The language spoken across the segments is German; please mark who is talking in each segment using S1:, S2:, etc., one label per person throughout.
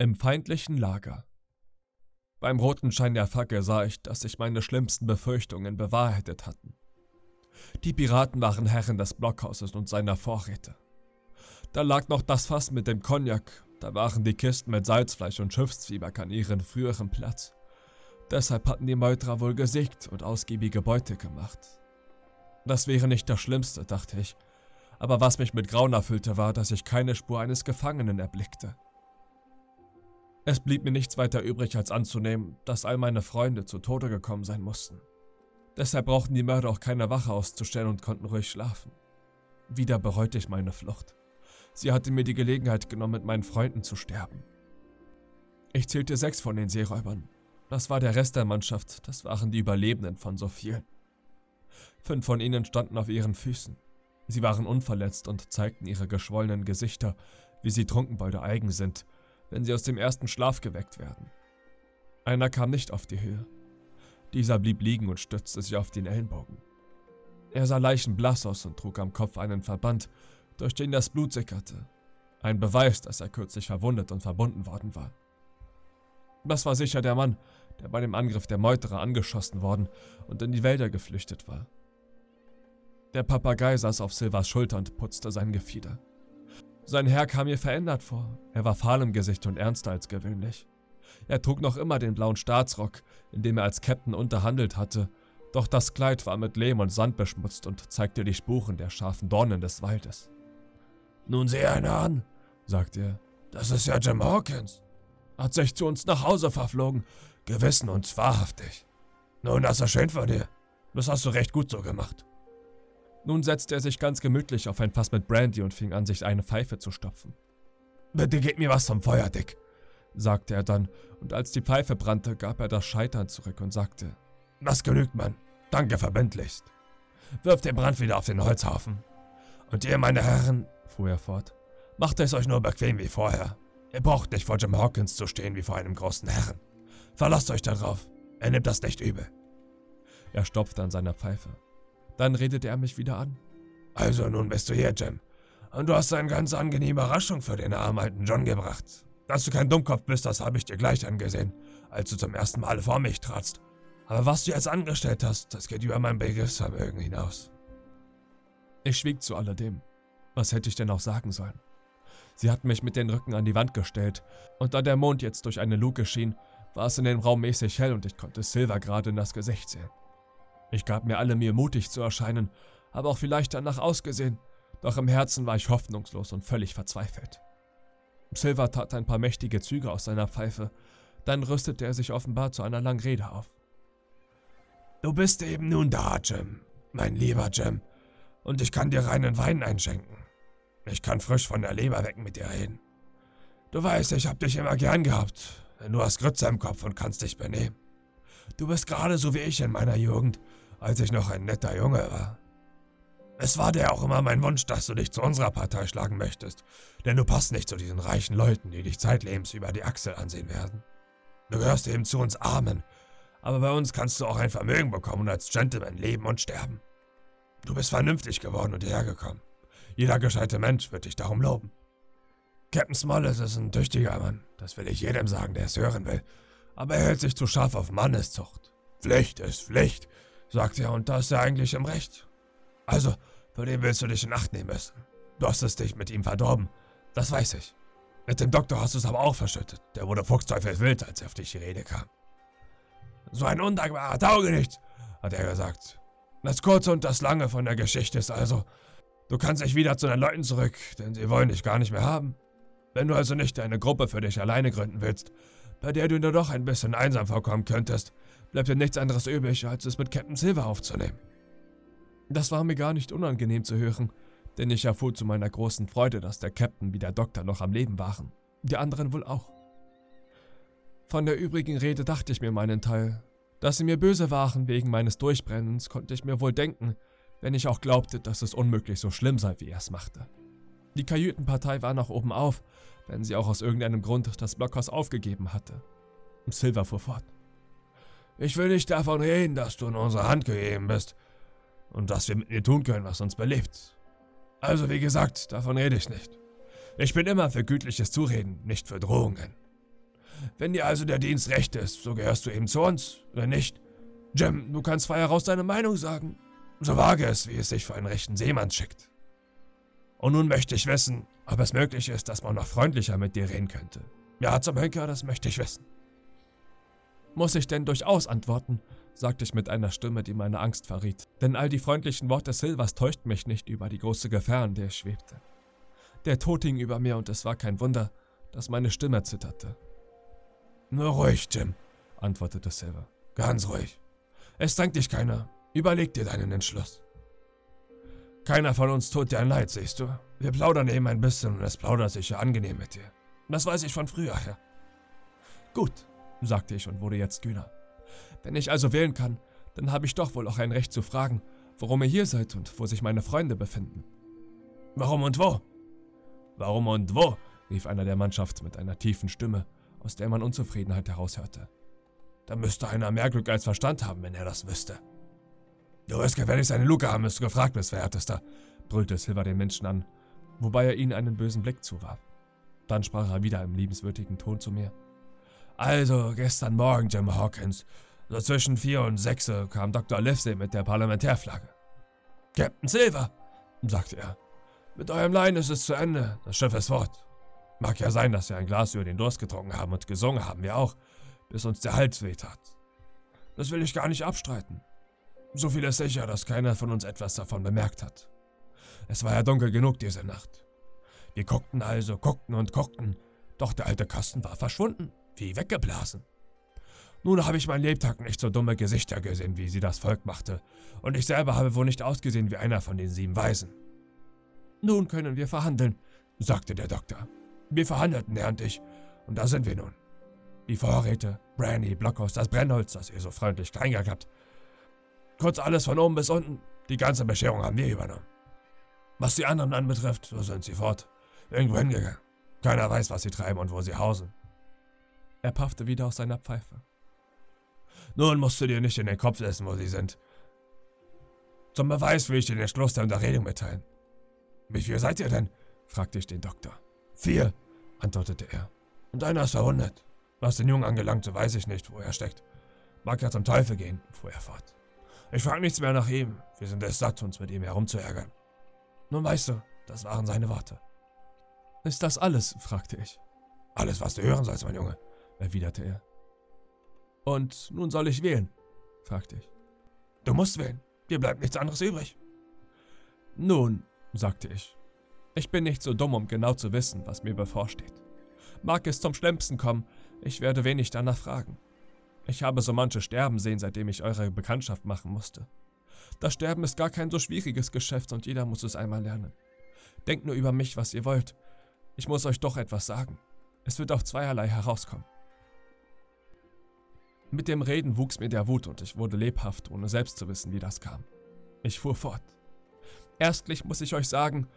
S1: Im feindlichen Lager. Beim roten Schein der Fackel sah ich, dass sich meine schlimmsten Befürchtungen bewahrheitet hatten. Die Piraten waren Herren des Blockhauses und seiner Vorräte. Da lag noch das Fass mit dem Cognac, da waren die Kisten mit Salzfleisch und Schiffszwieback an ihren früheren Platz. Deshalb hatten die Meuterer wohl gesiegt und ausgiebige Beute gemacht. Das wäre nicht das Schlimmste, dachte ich, aber was mich mit Grauen erfüllte, war, dass ich keine Spur eines Gefangenen erblickte. Es blieb mir nichts weiter übrig, als anzunehmen, dass all meine Freunde zu Tode gekommen sein mussten. Deshalb brauchten die Mörder auch keine Wache auszustellen und konnten ruhig schlafen. Wieder bereute ich meine Flucht. Sie hatte mir die Gelegenheit genommen, mit meinen Freunden zu sterben. Ich zählte sechs von den Seeräubern. Das war der Rest der Mannschaft, das waren die Überlebenden von so vielen. Fünf von ihnen standen auf ihren Füßen. Sie waren unverletzt und zeigten ihre geschwollenen Gesichter, wie sie Trunkenbolde eigen sind wenn sie aus dem ersten Schlaf geweckt werden. Einer kam nicht auf die Höhe. Dieser blieb liegen und stützte sich auf den Ellenbogen. Er sah leichenblass aus und trug am Kopf einen Verband, durch den das Blut sickerte. Ein Beweis, dass er kürzlich verwundet und verbunden worden war. Das war sicher der Mann, der bei dem Angriff der Meuterer angeschossen worden und in die Wälder geflüchtet war. Der Papagei saß auf Silvers Schulter und putzte sein Gefieder. Sein Herr kam mir verändert vor. Er war fahl im Gesicht und ernster als gewöhnlich. Er trug noch immer den blauen Staatsrock, in dem er als Captain unterhandelt hatte, doch das Kleid war mit Lehm und Sand beschmutzt und zeigte die Spuren der scharfen Dornen des Waldes.
S2: Nun sieh einer an, sagte er. Das ist ja Jim Hawkins. Hat sich zu uns nach Hause verflogen, gewissen und wahrhaftig. Nun, das ist schön von dir. Das hast du recht gut so gemacht.
S1: Nun setzte er sich ganz gemütlich auf ein Fass mit Brandy und fing an, sich eine Pfeife zu stopfen.
S2: Bitte gib mir was vom Feuer, Dick,
S1: sagte er dann, und als die Pfeife brannte, gab er das Scheitern zurück und sagte,
S2: Das genügt, Mann. Danke verbindlichst. Wirft den Brand wieder auf den Holzhaufen. Und ihr, meine Herren, fuhr er fort, macht es euch nur bequem wie vorher. Ihr braucht nicht vor Jim Hawkins zu stehen wie vor einem großen Herren. Verlasst euch darauf. Er nimmt das nicht übel.
S1: Er stopfte an seiner Pfeife. Dann redete er mich wieder an.
S2: Also nun bist du hier, Jim. Und du hast eine ganz angenehme Überraschung für den armen alten John gebracht. Dass du kein Dummkopf bist, das habe ich dir gleich angesehen, als du zum ersten Mal vor mich tratst. Aber was du jetzt angestellt hast, das geht über mein Begriffsvermögen hinaus.
S1: Ich schwieg zu alledem. Was hätte ich denn auch sagen sollen? Sie hatten mich mit den Rücken an die Wand gestellt, und da der Mond jetzt durch eine Luke schien, war es in dem Raum mäßig hell und ich konnte Silver gerade in das Gesicht sehen. Ich gab mir alle Mühe, mutig zu erscheinen, habe auch vielleicht danach ausgesehen, doch im Herzen war ich hoffnungslos und völlig verzweifelt. Silver tat ein paar mächtige Züge aus seiner Pfeife, dann rüstete er sich offenbar zu einer langen Rede auf.
S2: Du bist eben nun da, Jim, mein lieber Jim, und ich kann dir reinen Wein einschenken. Ich kann frisch von der Leber weg mit dir reden. Du weißt, ich hab dich immer gern gehabt, denn du hast Grütze im Kopf und kannst dich benehmen. Du bist gerade so wie ich in meiner Jugend als ich noch ein netter Junge war. Es war dir auch immer mein Wunsch, dass du dich zu unserer Partei schlagen möchtest, denn du passt nicht zu diesen reichen Leuten, die dich zeitlebens über die Achsel ansehen werden. Du gehörst eben zu uns Armen, aber bei uns kannst du auch ein Vermögen bekommen und als Gentleman leben und sterben. Du bist vernünftig geworden und hierher gekommen. Jeder gescheite Mensch wird dich darum loben. Captain Smollett ist ein tüchtiger Mann, das will ich jedem sagen, der es hören will, aber er hält sich zu scharf auf Manneszucht. Pflicht ist Pflicht, sagt er, und da ist er eigentlich im Recht. Also, für den willst du dich in Acht nehmen müssen. Du hast es dich mit ihm verdorben, das weiß ich. Mit dem Doktor hast du es aber auch verschüttet. Der wurde Fuchsteufel wild, als er auf dich die Rede kam. So ein undankbarer Taugenicht, hat er gesagt. Das Kurze und das Lange von der Geschichte ist also, du kannst nicht wieder zu den Leuten zurück, denn sie wollen dich gar nicht mehr haben. Wenn du also nicht eine Gruppe für dich alleine gründen willst, bei der du nur doch ein bisschen einsam vorkommen könntest, bleibt dir nichts anderes übrig, als es mit Captain Silver aufzunehmen. Das war mir gar nicht unangenehm zu hören, denn ich erfuhr zu meiner großen Freude, dass der Captain wie der Doktor noch am Leben waren. Die anderen wohl auch. Von der übrigen Rede dachte ich mir meinen Teil. Dass sie mir böse waren wegen meines Durchbrennens, konnte ich mir wohl denken, wenn ich auch glaubte, dass es unmöglich so schlimm sei, wie er es machte. Die Kajütenpartei war noch oben auf, wenn sie auch aus irgendeinem Grund das Blockhaus aufgegeben hatte. Silver fuhr fort. Ich will nicht davon reden, dass du in unsere Hand gegeben bist und dass wir mit dir tun können, was uns belebt. Also wie gesagt, davon rede ich nicht. Ich bin immer für gütliches Zureden, nicht für Drohungen. Wenn dir also der Dienst recht ist, so gehörst du eben zu uns. Wenn nicht, Jim, du kannst frei heraus deine Meinung sagen. So wage es, wie es sich für einen rechten Seemann schickt. Und nun möchte ich wissen, ob es möglich ist, dass man noch freundlicher mit dir reden könnte. Ja, zum Henker, das möchte ich wissen.
S1: Muss ich denn durchaus antworten, sagte ich mit einer Stimme, die meine Angst verriet, denn all die freundlichen Worte Silvers täuschten mich nicht über die große Gefahr, in der ich schwebte. Der Tod hing über mir und es war kein Wunder, dass meine Stimme zitterte.
S2: Nur ruhig, Jim, antwortete Silver. Ganz ruhig. Es drängt dich keiner. Überleg dir deinen Entschluss. Keiner von uns tut dir ein Leid, siehst du. Wir plaudern eben ein bisschen und es plaudert sich ja angenehm mit dir. Das weiß ich von früher her.
S1: Gut, sagte ich und wurde jetzt kühner. Wenn ich also wählen kann, dann habe ich doch wohl auch ein Recht zu fragen, warum ihr hier seid und wo sich meine Freunde befinden.
S2: Warum und wo?
S1: Warum und wo? rief einer der Mannschaft mit einer tiefen Stimme, aus der man Unzufriedenheit heraushörte.
S2: Da müsste einer mehr Glück als Verstand haben, wenn er das wüsste. Du wirst gefälligst eine Luke haben, bis du gefragt bist, verehrtester, brüllte Silver den Menschen an, wobei er ihnen einen bösen Blick zuwarf. Dann sprach er wieder im liebenswürdigen Ton zu mir. Also, gestern Morgen, Jim Hawkins, so zwischen vier und sechs kam Dr. Livesey mit der Parlamentärflagge. Captain Silver, sagte er, mit eurem Lein ist es zu Ende, das Schiff ist fort. Mag ja sein, dass wir ein Glas über den Durst getrunken haben und gesungen haben wir auch, bis uns der Hals wehtat. Das will ich gar nicht abstreiten. So viel ist sicher, dass keiner von uns etwas davon bemerkt hat. Es war ja dunkel genug diese Nacht. Wir guckten also, guckten und guckten, doch der alte Kasten war verschwunden, wie weggeblasen. Nun habe ich mein Lebtag nicht so dumme Gesichter gesehen, wie sie das Volk machte, und ich selber habe wohl nicht ausgesehen wie einer von den sieben Weisen. Nun können wir verhandeln, sagte der Doktor. Wir verhandelten, er und ich, und da sind wir nun. Die Vorräte, Brandy, Blockhaus, das Brennholz, das ihr so freundlich klein habt. Kurz alles von oben bis unten, die ganze Bescherung haben wir übernommen. Was die anderen anbetrifft, so sind sie fort. Irgendwo hingegangen. Keiner weiß, was sie treiben und wo sie hausen.
S1: Er paffte wieder aus seiner Pfeife.
S2: Nun musst du dir nicht in den Kopf setzen, wo sie sind. Zum Beweis will ich dir den Schluss der Unterredung mitteilen. Wie viel seid ihr denn? fragte ich den Doktor. Vier, antwortete er. Und einer ist verwundet. Was den Jungen angelangt, so weiß ich nicht, wo er steckt. Mag ja zum Teufel gehen, fuhr er fort. Ich frage nichts mehr nach ihm. Wir sind es satt, uns mit ihm herumzuärgern. Nun weißt du, das waren seine Worte.
S1: Ist das alles? fragte ich.
S2: Alles, was du hören sollst, mein Junge, erwiderte er.
S1: Und nun soll ich wählen? fragte ich.
S2: Du musst wählen. Dir bleibt nichts anderes übrig.
S1: Nun, sagte ich, ich bin nicht so dumm, um genau zu wissen, was mir bevorsteht. Mag es zum Schlimmsten kommen, ich werde wenig danach fragen. Ich habe so manche sterben sehen, seitdem ich eure Bekanntschaft machen musste. Das Sterben ist gar kein so schwieriges Geschäft und jeder muss es einmal lernen. Denkt nur über mich, was ihr wollt. Ich muss euch doch etwas sagen. Es wird auf zweierlei herauskommen. Mit dem Reden wuchs mir der Wut und ich wurde lebhaft, ohne selbst zu wissen, wie das kam. Ich fuhr fort. Erstlich muss ich euch sagen,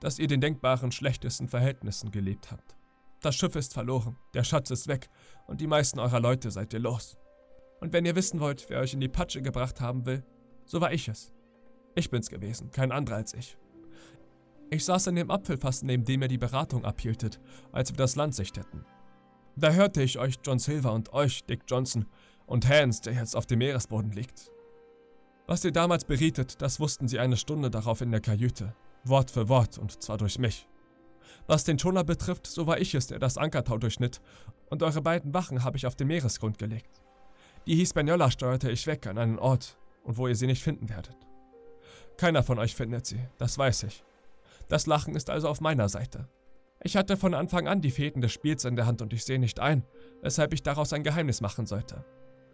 S1: dass ihr den denkbaren schlechtesten Verhältnissen gelebt habt. Das Schiff ist verloren, der Schatz ist weg und die meisten eurer Leute seid ihr los. Und wenn ihr wissen wollt, wer euch in die Patsche gebracht haben will, so war ich es. Ich bin's gewesen, kein anderer als ich. Ich saß in dem Apfelfass, neben dem ihr die Beratung abhieltet, als wir das Land sichteten. Da hörte ich euch, John Silver, und euch, Dick Johnson, und Hans, der jetzt auf dem Meeresboden liegt. Was ihr damals berietet, das wussten sie eine Stunde darauf in der Kajüte, Wort für Wort, und zwar durch mich. Was den Schoner betrifft, so war ich es, der das Ankertau durchschnitt, und eure beiden Wachen habe ich auf den Meeresgrund gelegt. Die Hispaniola steuerte ich weg an einen Ort, und wo ihr sie nicht finden werdet. Keiner von euch findet sie, das weiß ich. Das Lachen ist also auf meiner Seite. Ich hatte von Anfang an die Fäden des Spiels in der Hand und ich sehe nicht ein, weshalb ich daraus ein Geheimnis machen sollte.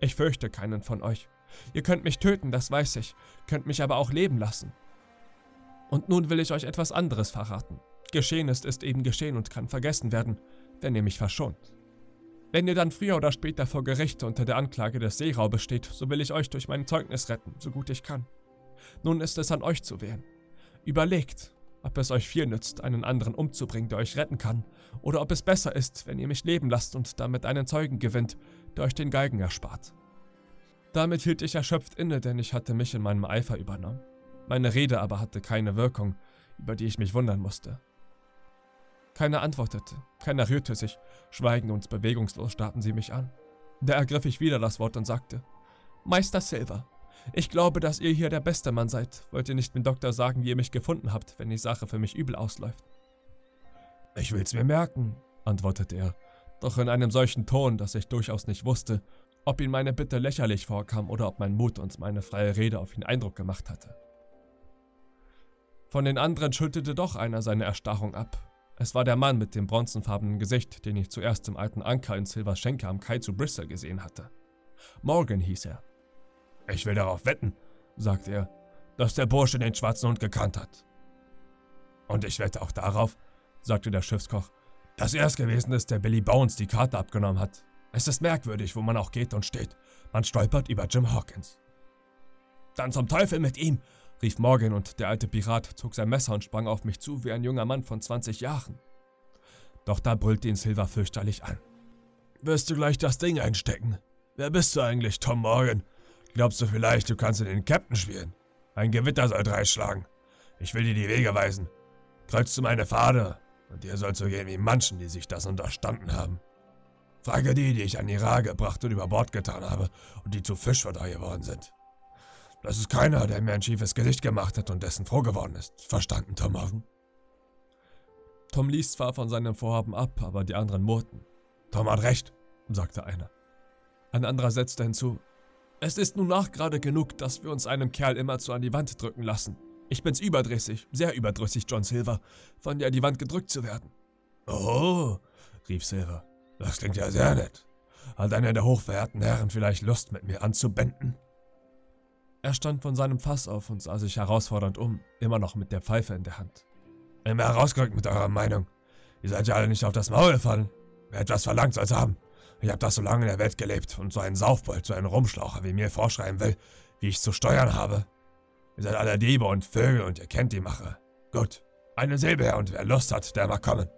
S1: Ich fürchte keinen von euch. Ihr könnt mich töten, das weiß ich, könnt mich aber auch leben lassen. Und nun will ich euch etwas anderes verraten. Geschehenes ist eben geschehen und kann vergessen werden, wenn ihr mich verschont. Wenn ihr dann früher oder später vor Gericht unter der Anklage des Seeraubes steht, so will ich euch durch mein Zeugnis retten, so gut ich kann. Nun ist es an euch zu wählen. Überlegt, ob es euch viel nützt, einen anderen umzubringen, der euch retten kann, oder ob es besser ist, wenn ihr mich leben lasst und damit einen Zeugen gewinnt, der euch den Galgen erspart. Damit hielt ich erschöpft inne, denn ich hatte mich in meinem Eifer übernommen. Meine Rede aber hatte keine Wirkung, über die ich mich wundern musste. Keiner antwortete, keiner rührte sich, schweigend und bewegungslos starrten sie mich an. Da ergriff ich wieder das Wort und sagte, Meister Silver, ich glaube, dass ihr hier der beste Mann seid. Wollt ihr nicht dem Doktor sagen, wie ihr mich gefunden habt, wenn die Sache für mich übel ausläuft?
S2: Ich will's mir merken, antwortete er,
S1: doch in einem solchen Ton, dass ich durchaus nicht wusste, ob ihm meine Bitte lächerlich vorkam oder ob mein Mut und meine freie Rede auf ihn Eindruck gemacht hatte. Von den anderen schüttelte doch einer seine Erstarrung ab. Es war der Mann mit dem bronzenfarbenen Gesicht, den ich zuerst im alten Anker in Silvers Schenke am Kai zu Bristol gesehen hatte. Morgan hieß er.
S2: Ich will darauf wetten, sagte er, dass der Bursche den schwarzen Hund gekannt hat. Und ich wette auch darauf, sagte der Schiffskoch, dass er es gewesen ist, der Billy Bones die Karte abgenommen hat. Es ist merkwürdig, wo man auch geht und steht. Man stolpert über Jim Hawkins.
S1: Dann zum Teufel mit ihm, rief Morgan und der alte Pirat zog sein Messer und sprang auf mich zu wie ein junger Mann von 20 Jahren. Doch da brüllte ihn Silver fürchterlich an.
S2: Wirst du gleich das Ding einstecken? Wer bist du eigentlich, Tom Morgan? Glaubst du vielleicht, du kannst in den Captain spielen? Ein Gewitter soll dreischlagen. Ich will dir die Wege weisen. Kreuzt du meine Pfade, und ihr sollt so gehen wie manchen, die sich das unterstanden haben. Frage die, die ich an Irak gebracht und über Bord getan habe und die zu Fischfutter geworden sind. Das ist keiner, der mir ein schiefes Gesicht gemacht hat und dessen froh geworden ist. Verstanden, Tom Hoffen?
S1: Tom ließ zwar von seinem Vorhaben ab, aber die anderen murrten.
S2: Tom hat recht, sagte einer.
S1: Ein anderer setzte hinzu. Es ist nun nachgerade genug, dass wir uns einem Kerl immerzu an die Wand drücken lassen. Ich bin's überdrüssig, sehr überdrüssig, John Silver, von dir an die Wand gedrückt zu werden.
S2: Oh, rief Silver. Das klingt ja sehr nett. Hat einer der hochverehrten Herren vielleicht Lust, mit mir anzubänden?
S1: Er stand von seinem Fass auf und sah sich herausfordernd um, immer noch mit der Pfeife in der Hand.
S2: Immer herausgerückt mit eurer Meinung. Ihr seid ja alle nicht auf das Maul gefallen. Wer etwas verlangt, soll's haben. Ich hab das so lange in der Welt gelebt und so einen Saufbold, so einen Rumschlaucher wie mir vorschreiben will, wie ich zu steuern habe. Ihr seid alle Diebe und Vögel und ihr kennt die Mache. Gut, eine Silbe her und wer Lust hat, der mag kommen.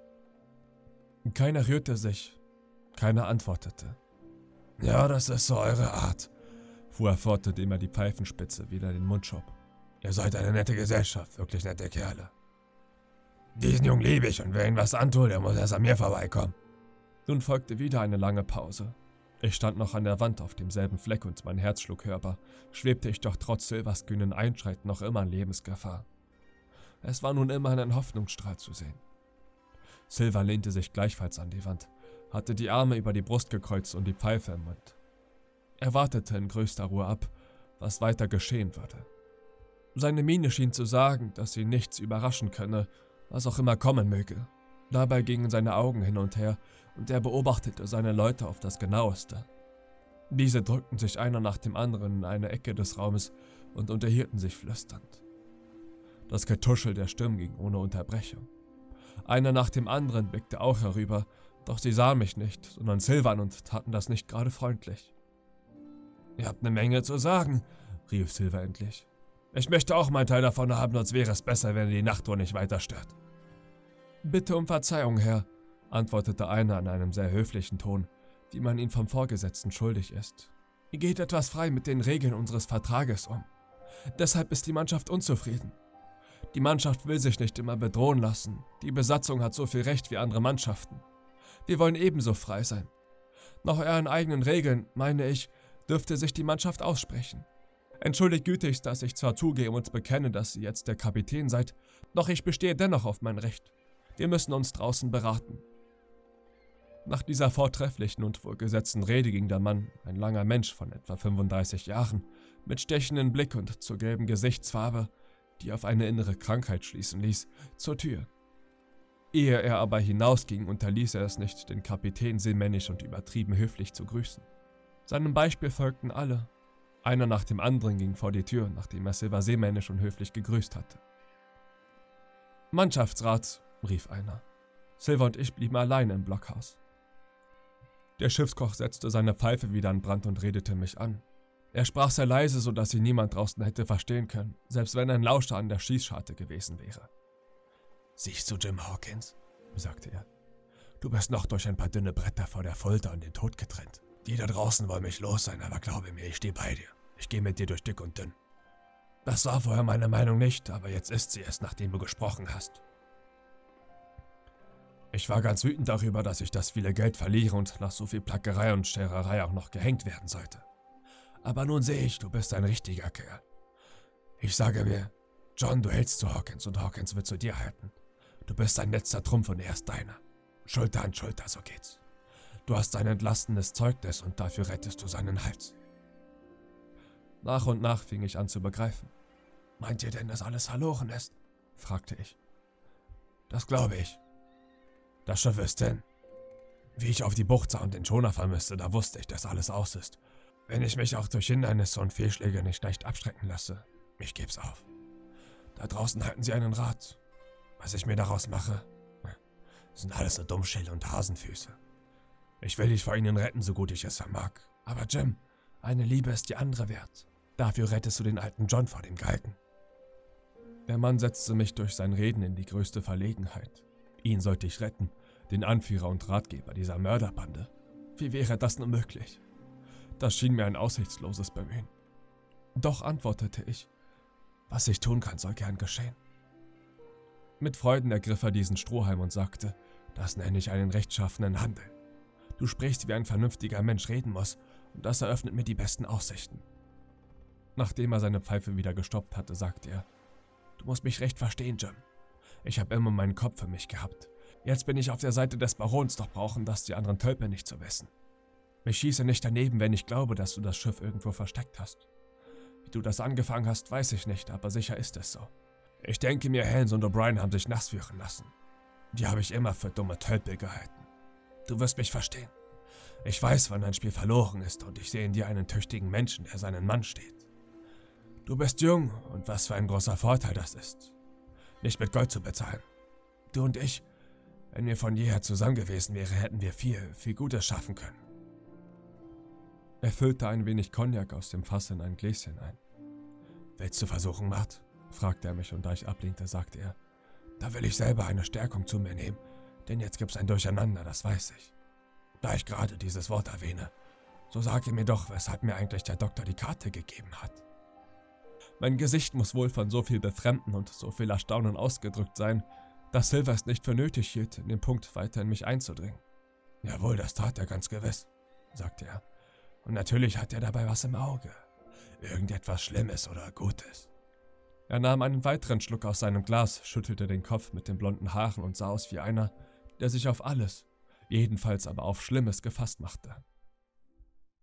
S1: Keiner rührte sich, keiner antwortete.
S2: Ja, das ist so eure Art
S1: fuhr er fort, indem er die Pfeifenspitze wieder in den Mund schob.
S2: Ihr seid eine nette Gesellschaft, wirklich nette Kerle. Diesen Jungen liebe ich und wer ihn was antut, der muss erst an mir vorbeikommen.
S1: Nun folgte wieder eine lange Pause. Ich stand noch an der Wand auf demselben Fleck und mein Herz schlug hörbar, schwebte ich doch trotz Silvers kühnen Einschreiten noch immer in Lebensgefahr. Es war nun immerhin ein Hoffnungsstrahl zu sehen. Silver lehnte sich gleichfalls an die Wand, hatte die Arme über die Brust gekreuzt und die Pfeife im Mund. Er wartete in größter Ruhe ab, was weiter geschehen würde. Seine Miene schien zu sagen, dass ihn nichts überraschen könne, was auch immer kommen möge. Dabei gingen seine Augen hin und her und er beobachtete seine Leute auf das genaueste. Diese drückten sich einer nach dem anderen in eine Ecke des Raumes und unterhielten sich flüsternd. Das Getuschel der Stimmen ging ohne Unterbrechung. Einer nach dem anderen blickte auch herüber, doch sie sahen mich nicht, sondern Silvan und taten das nicht gerade freundlich.
S2: Ihr habt eine Menge zu sagen, rief Silver endlich. Ich möchte auch meinen Teil davon haben, sonst wäre es besser, wenn ihr die Nachtruhe nicht weiter stört.
S1: Bitte um Verzeihung, Herr, antwortete einer in einem sehr höflichen Ton, wie man ihn vom Vorgesetzten schuldig ist. Ihr geht etwas frei mit den Regeln unseres Vertrages um. Deshalb ist die Mannschaft unzufrieden. Die Mannschaft will sich nicht immer bedrohen lassen. Die Besatzung hat so viel Recht wie andere Mannschaften. Wir wollen ebenso frei sein. Nach euren eigenen Regeln, meine ich, dürfte sich die Mannschaft aussprechen. Entschuldigt gütigst, dass ich zwar zugehe und bekenne, dass ihr jetzt der Kapitän seid, doch ich bestehe dennoch auf mein Recht. Wir müssen uns draußen beraten. Nach dieser vortrefflichen und wohlgesetzten Rede ging der Mann, ein langer Mensch von etwa 35 Jahren, mit stechendem Blick und zur gelben Gesichtsfarbe, die auf eine innere Krankheit schließen ließ, zur Tür. Ehe er aber hinausging, unterließ er es nicht, den Kapitän seemännisch und übertrieben höflich zu grüßen. Seinem Beispiel folgten alle. Einer nach dem anderen ging vor die Tür, nachdem er Silver seemännisch und höflich gegrüßt hatte. Mannschaftsrat, rief einer. Silver und ich blieben allein im Blockhaus. Der Schiffskoch setzte seine Pfeife wieder an Brand und redete mich an. Er sprach sehr leise, so dass sie niemand draußen hätte verstehen können, selbst wenn ein Lauscher an der Schießscharte gewesen wäre.
S2: Siehst du Jim Hawkins? sagte er. Du bist noch durch ein paar dünne Bretter vor der Folter an den Tod getrennt. Die da draußen wollen mich los sein, aber glaube mir, ich stehe bei dir. Ich gehe mit dir durch dick und dünn. Das war vorher meine Meinung nicht, aber jetzt ist sie es, nachdem du gesprochen hast.
S1: Ich war ganz wütend darüber, dass ich das viele Geld verliere und nach so viel Plackerei und Schererei auch noch gehängt werden sollte. Aber nun sehe ich, du bist ein richtiger Kerl. Ich sage mir, John, du hältst zu Hawkins und Hawkins wird zu dir halten. Du bist ein letzter Trumpf und er ist deiner. Schulter an Schulter, so geht's. Du hast ein entlastendes Zeugnis und dafür rettest du seinen Hals. Nach und nach fing ich an zu begreifen. Meint ihr denn, dass alles verloren ist? fragte ich. Das glaube ich. Das Schiff ist hin. Wie ich auf die Bucht sah und den Schoner vermisste, da wusste ich, dass alles aus ist. Wenn ich mich auch durch Hindernisse und Fehlschläge nicht leicht abschrecken lasse, ich geb's auf. Da draußen halten sie einen Rat. Was ich mir daraus mache, sind alles nur Dummschäle und Hasenfüße. Ich will dich vor ihnen retten, so gut ich es vermag. Aber Jim, eine Liebe ist die andere wert. Dafür rettest du den alten John vor dem Galgen. Der Mann setzte mich durch sein Reden in die größte Verlegenheit. Ihn sollte ich retten, den Anführer und Ratgeber dieser Mörderbande. Wie wäre das nur möglich? Das schien mir ein aussichtsloses Bemühen. Doch antwortete ich, was ich tun kann, soll gern geschehen. Mit Freuden ergriff er diesen Strohhalm und sagte, das nenne ich einen rechtschaffenen Handel. Du sprichst, wie ein vernünftiger Mensch reden muss, und das eröffnet mir die besten Aussichten. Nachdem er seine Pfeife wieder gestoppt hatte, sagte er, Du musst mich recht verstehen, Jim. Ich habe immer meinen Kopf für mich gehabt. Jetzt bin ich auf der Seite des Barons, doch brauchen das die anderen Tölpel nicht zu wissen. Ich schieße nicht daneben, wenn ich glaube, dass du das Schiff irgendwo versteckt hast. Wie du das angefangen hast, weiß ich nicht, aber sicher ist es so. Ich denke mir, Helms und O'Brien haben sich nass führen lassen. Die habe ich immer für dumme Tölpel gehalten. Du wirst mich verstehen. Ich weiß, wann ein Spiel verloren ist und ich sehe in dir einen tüchtigen Menschen, der seinen Mann steht. Du bist jung und was für ein großer Vorteil das ist. Nicht mit Gold zu bezahlen. Du und ich, wenn wir von jeher zusammen gewesen wären, hätten wir viel, viel Gutes schaffen können. Er füllte ein wenig Cognac aus dem Fass in ein Gläschen ein. Willst du versuchen, Matt? fragte er mich und da ich ablehnte, sagte er, da will ich selber eine Stärkung zu mir nehmen, denn jetzt gibt's ein Durcheinander, das weiß ich. Da ich gerade dieses Wort erwähne, so sage mir doch, weshalb mir eigentlich der Doktor die Karte gegeben hat. Mein Gesicht muss wohl von so viel Befremden und so viel Erstaunen ausgedrückt sein, dass Silver es nicht für nötig hielt, in den Punkt weiter in mich einzudringen. Jawohl, das tat er ganz gewiss, sagte er. Und natürlich hat er dabei was im Auge. Irgendetwas Schlimmes oder Gutes. Er nahm einen weiteren Schluck aus seinem Glas, schüttelte den Kopf mit den blonden Haaren und sah aus wie einer, der sich auf alles, jedenfalls aber auf Schlimmes gefasst machte.